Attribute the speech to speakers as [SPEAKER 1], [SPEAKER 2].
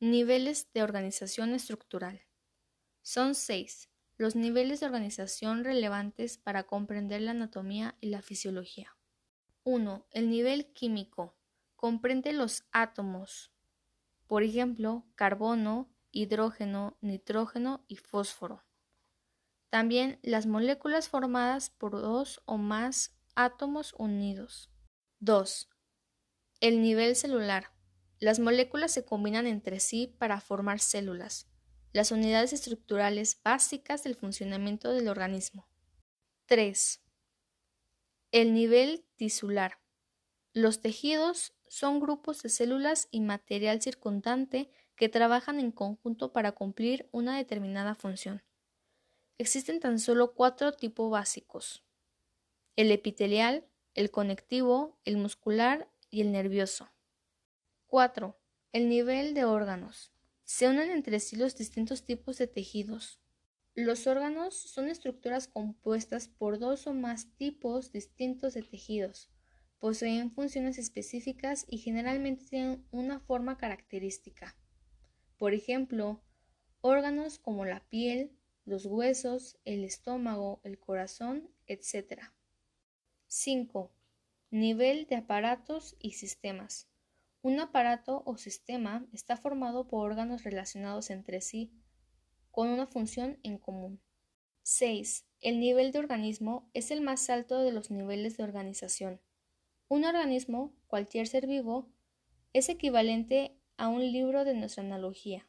[SPEAKER 1] Niveles de organización estructural. Son seis los niveles de organización relevantes para comprender la anatomía y la fisiología. 1. El nivel químico. Comprende los átomos, por ejemplo, carbono, hidrógeno, nitrógeno y fósforo. También las moléculas formadas por dos o más átomos unidos. 2. El nivel celular. Las moléculas se combinan entre sí para formar células, las unidades estructurales básicas del funcionamiento del organismo. 3. El nivel tisular. Los tejidos son grupos de células y material circundante que trabajan en conjunto para cumplir una determinada función. Existen tan solo cuatro tipos básicos. El epitelial, el conectivo, el muscular y el nervioso. 4. El nivel de órganos. Se unen entre sí los distintos tipos de tejidos. Los órganos son estructuras compuestas por dos o más tipos distintos de tejidos. Poseen funciones específicas y generalmente tienen una forma característica. Por ejemplo, órganos como la piel, los huesos, el estómago, el corazón, etc. 5. Nivel de aparatos y sistemas. Un aparato o sistema está formado por órganos relacionados entre sí con una función en común. 6. El nivel de organismo es el más alto de los niveles de organización. Un organismo, cualquier ser vivo, es equivalente a un libro de nuestra analogía.